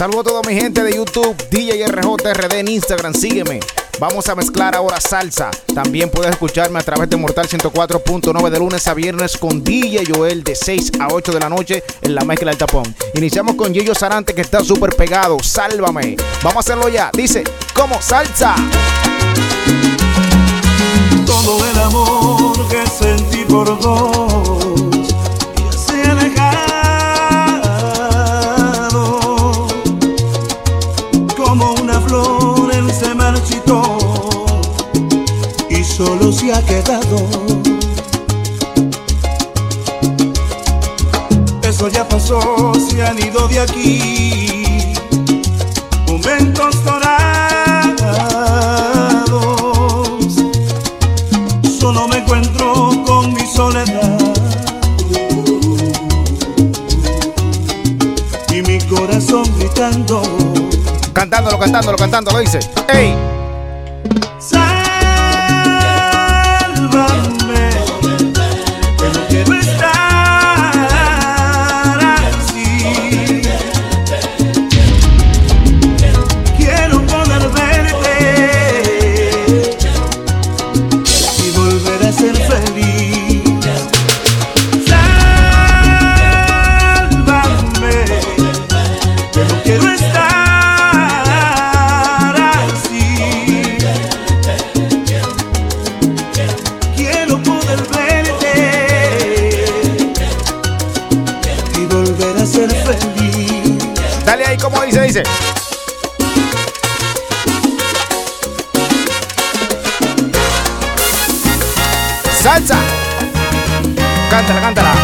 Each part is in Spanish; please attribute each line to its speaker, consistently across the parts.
Speaker 1: Saludos a toda mi gente de YouTube, DJ RJRD en Instagram, sígueme. Vamos a mezclar ahora salsa. También puedes escucharme a través de Mortal 104.9 de lunes a viernes con DJ Joel de 6 a 8 de la noche en la mezcla del tapón. Iniciamos con Gillo Sarante que está súper pegado. Sálvame. Vamos a hacerlo ya. Dice, como salsa.
Speaker 2: Todo el amor que sentí por dos se ha quedado. Eso ya pasó se han ido de aquí. Momentos dorados. Solo me encuentro con mi soledad. Y mi corazón gritando.
Speaker 1: Cantándolo, cantándolo, cantándolo, dice. ¡Ey! Dice. Salsa. Cántala, cántala.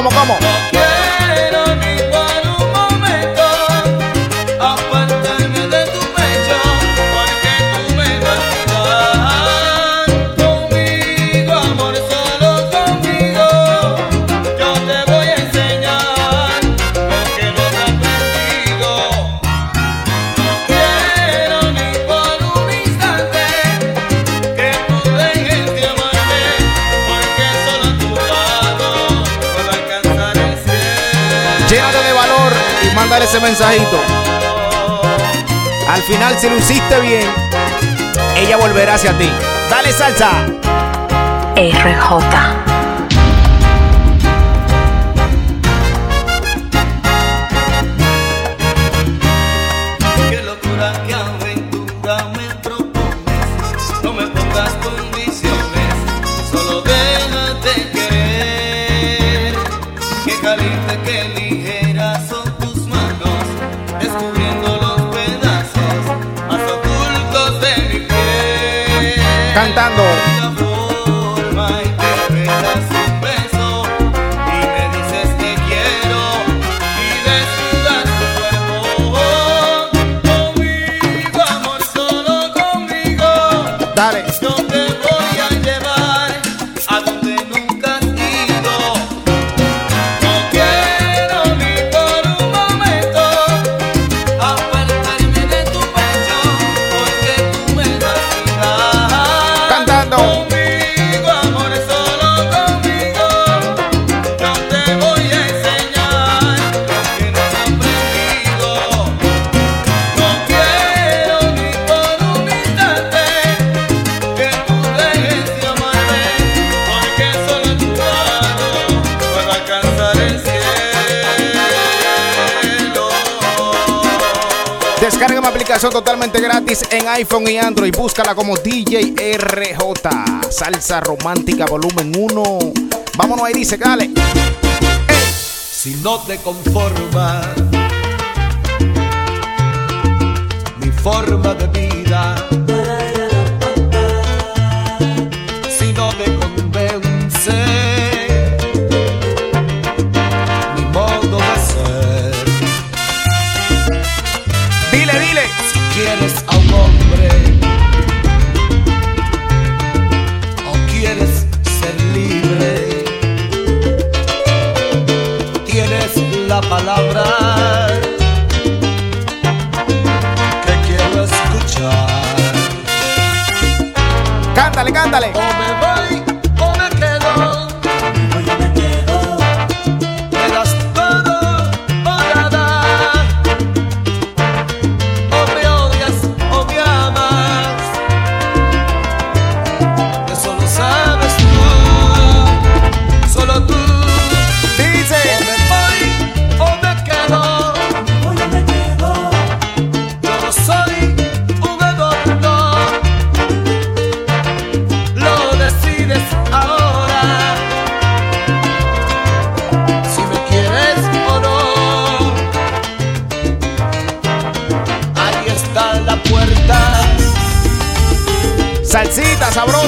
Speaker 1: ¿Cómo, cómo? Final, si lo hiciste bien, ella volverá hacia ti. Dale salsa.
Speaker 3: RJ.
Speaker 1: Cantando. Descarga mi aplicación totalmente gratis en iPhone y Android. Búscala como DJ RJ. Salsa romántica volumen 1. Vámonos ahí, dice, dale.
Speaker 2: Si no te conforma mi forma de vida,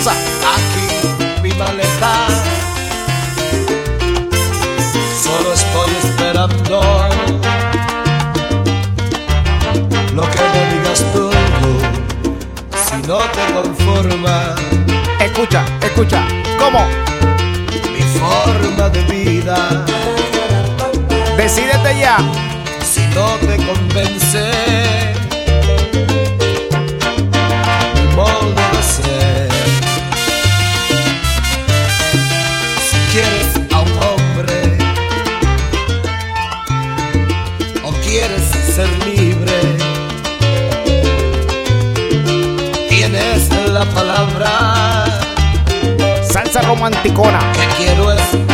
Speaker 1: cosa.
Speaker 4: Aquí mi maleta. Solo estoy esperando lo que me digas tú. Si no te conformas.
Speaker 1: Escucha, escucha. ¿Cómo?
Speaker 4: Mi forma de vida.
Speaker 1: Decídete ya.
Speaker 4: Si no te
Speaker 1: convences románticona.
Speaker 4: Te quiero
Speaker 1: es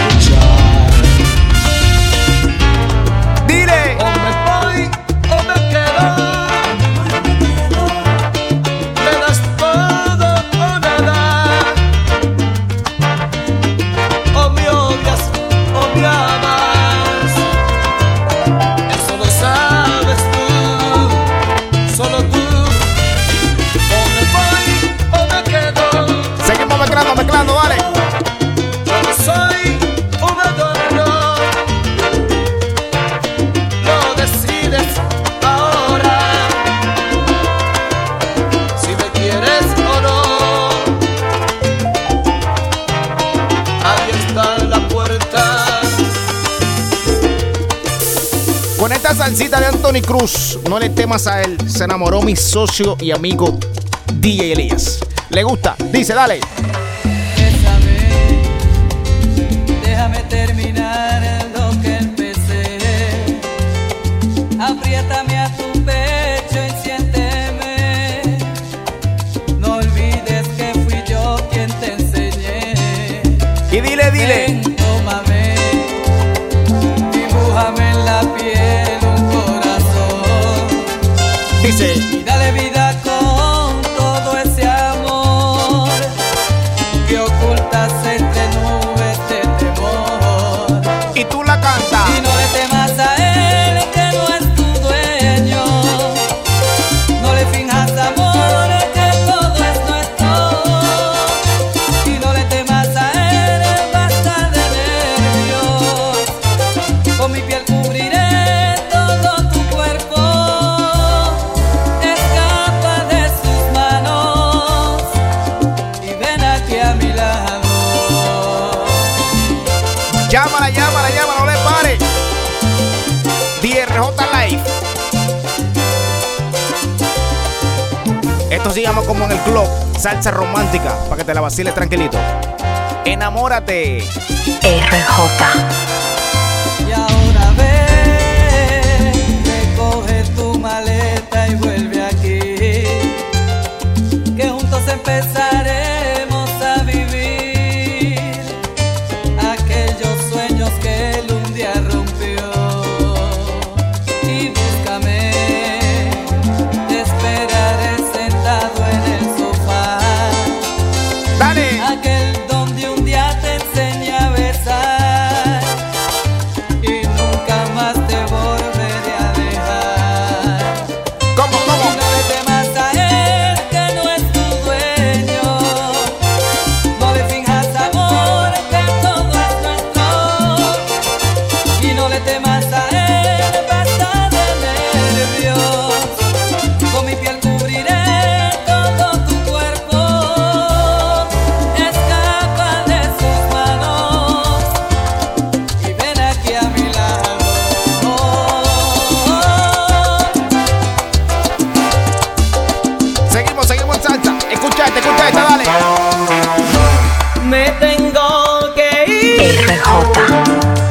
Speaker 1: Cruz. No le temas a él. Se enamoró mi socio y amigo DJ Elías. ¿Le gusta? Dice, dale.
Speaker 3: Déjame terminar.
Speaker 1: como en el club. Salsa romántica para que te la vaciles tranquilito. Enamórate.
Speaker 5: RJ.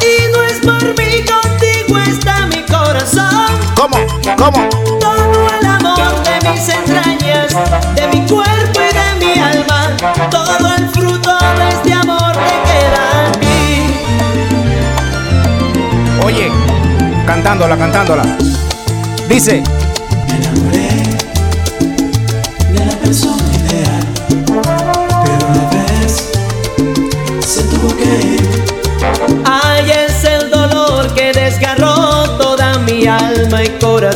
Speaker 3: Y no es por mí, contigo está mi
Speaker 1: corazón. ¿Cómo? ¿Cómo?
Speaker 3: Todo el amor de mis entrañas, de mi cuerpo y de mi alma, todo el fruto de este amor te queda a mí.
Speaker 1: Oye, cantándola, cantándola. Dice.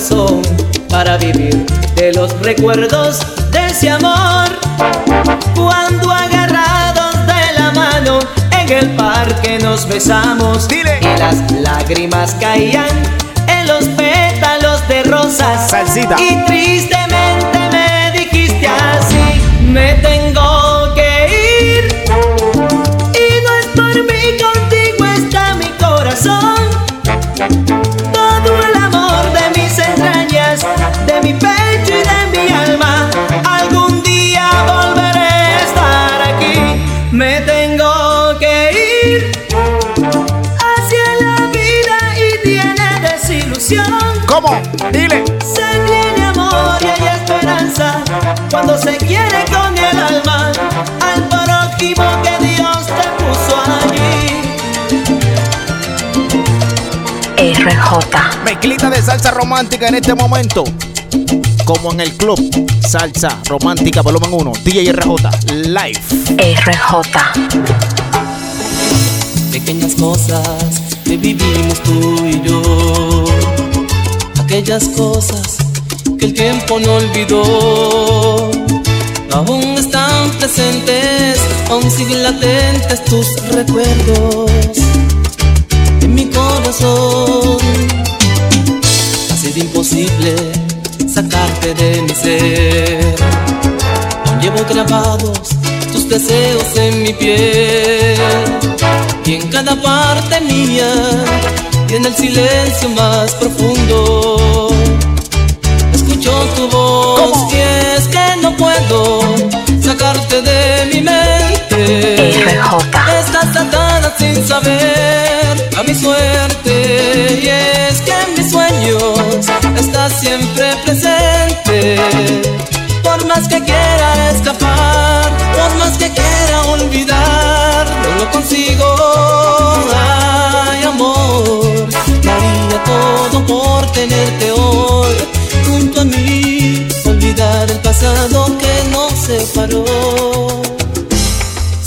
Speaker 3: Corazón para vivir de los recuerdos de ese amor. Cuando agarrados de la mano en el parque nos besamos
Speaker 1: Dile.
Speaker 3: y las lágrimas caían en los pétalos de rosas.
Speaker 1: Salsita.
Speaker 3: Y tristemente me dijiste así, me
Speaker 1: ¿cómo? Dile.
Speaker 3: Se tiene amor y hay esperanza cuando se quiere con el alma al prójimo que Dios te puso allí.
Speaker 5: RJ.
Speaker 1: Mezclita de salsa romántica en este momento. Como en el club. Salsa romántica volumen 1. DJ RJ Live.
Speaker 5: RJ.
Speaker 6: Pequeñas cosas que vivimos tú y yo. Aquellas cosas que el tiempo no olvidó. Aún están presentes, aún siguen latentes tus recuerdos en mi corazón. Ha sido imposible sacarte de mi ser. Aún llevo grabados tus deseos en mi piel. Y en cada parte mía, y en el silencio más profundo, escucho tu voz.
Speaker 1: ¿Cómo?
Speaker 6: Y es que no puedo sacarte de mi mente. Estás atada sin saber a mi suerte y es que en mis sueños estás siempre presente.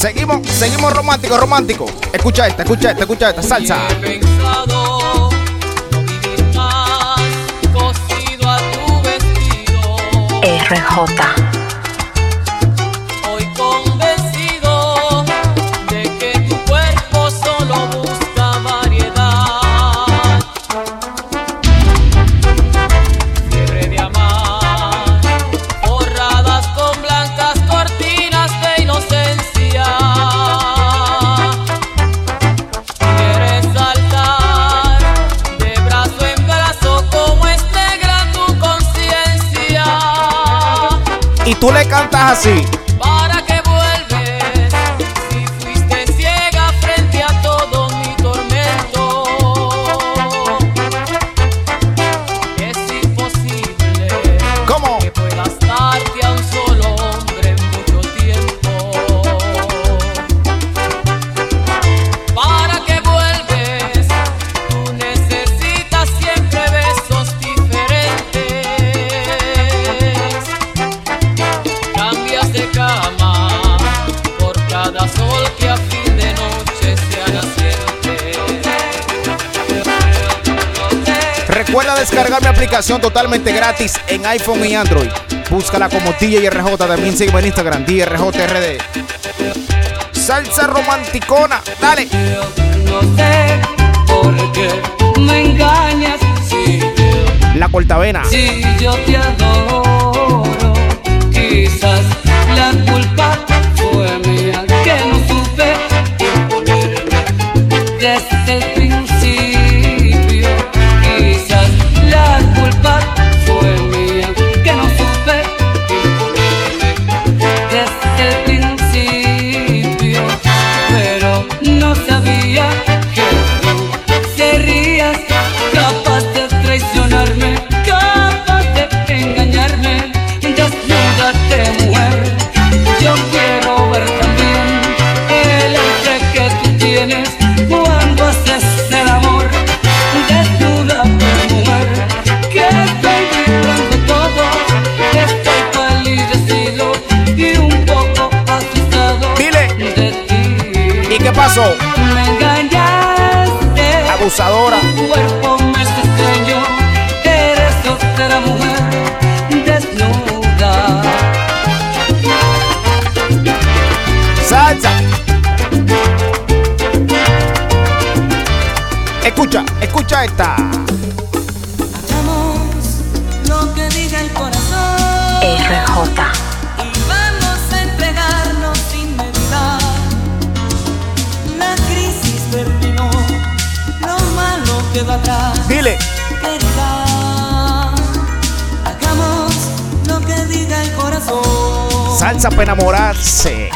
Speaker 1: Seguimos, seguimos romántico, romántico. Escucha esta, escucha esta, escucha esta. Salsa.
Speaker 6: He
Speaker 1: así. Aplicación totalmente gratis en iPhone y Android. Búscala como DJ RJ. También sígueme en Instagram, DJRD. Salsa romanticona. Dale.
Speaker 3: No sé por qué me engañas
Speaker 1: La cortavena.
Speaker 3: si yo te adoro.
Speaker 1: Salsa para enamorarse.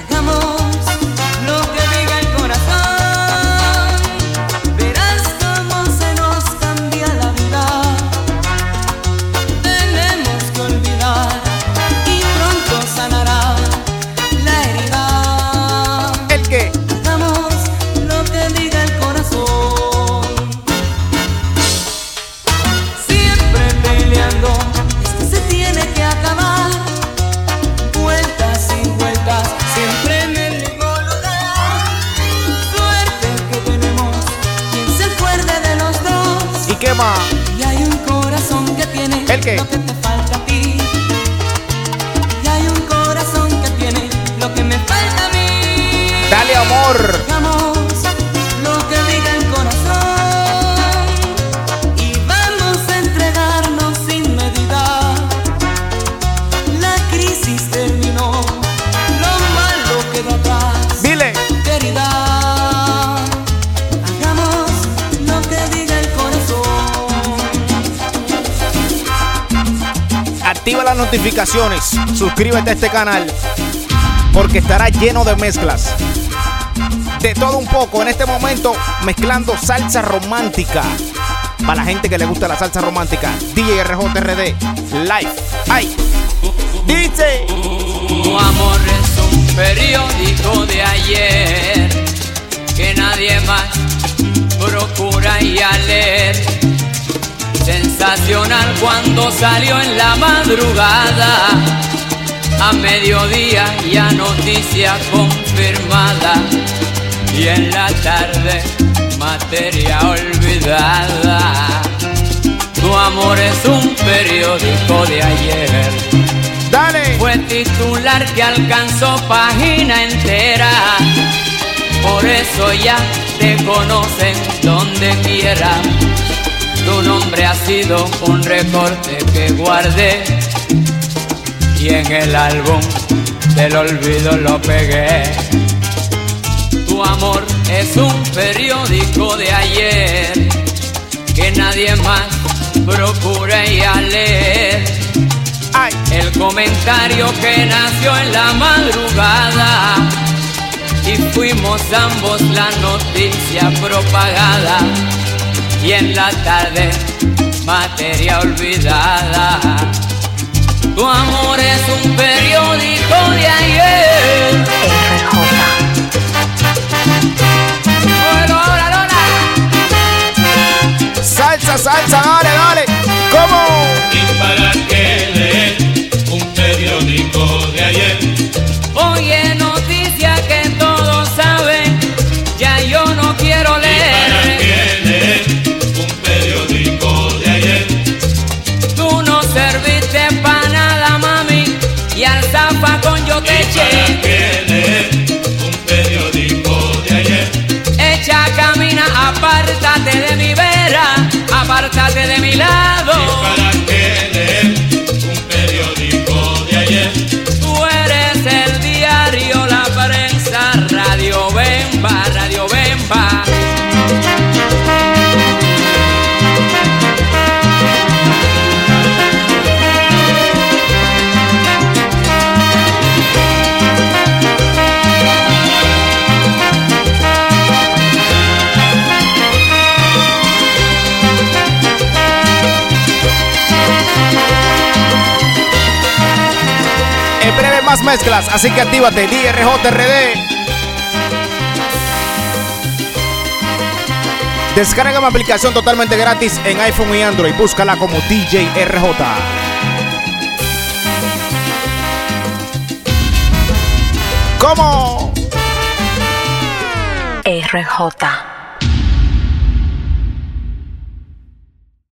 Speaker 1: Las notificaciones. Suscríbete a este canal. Porque estará lleno de mezclas. De todo un poco en este momento. Mezclando salsa romántica. Para la gente que le gusta la salsa romántica. DJ RJRD. Live. ¡Ay! Dice.
Speaker 7: Tu amor es un periódico de ayer que nadie más procura y a. Sensacional cuando salió en la madrugada, a mediodía ya noticia confirmada y en la tarde materia olvidada. Tu amor es un periódico de ayer.
Speaker 1: Dale.
Speaker 7: Fue titular que alcanzó página entera. Por eso ya te conocen donde quiera. Tu nombre ha sido un recorte que guardé. Y en el álbum del olvido lo pegué. Tu amor es un periódico de ayer que nadie más procura ir a leer.
Speaker 1: ¡Ay!
Speaker 7: El comentario que nació en la madrugada y fuimos ambos la noticia propagada y en la tarde materia olvidada. Tu amor es un periódico de ayer.
Speaker 1: Salsa, salsa, dale, dale. ¿Cómo?
Speaker 2: De
Speaker 7: mi lado.
Speaker 1: Así que actívate, DRJRD. Descarga mi aplicación totalmente gratis en iPhone y Android. Búscala como DJ RJ. ¿Cómo?
Speaker 8: RJ.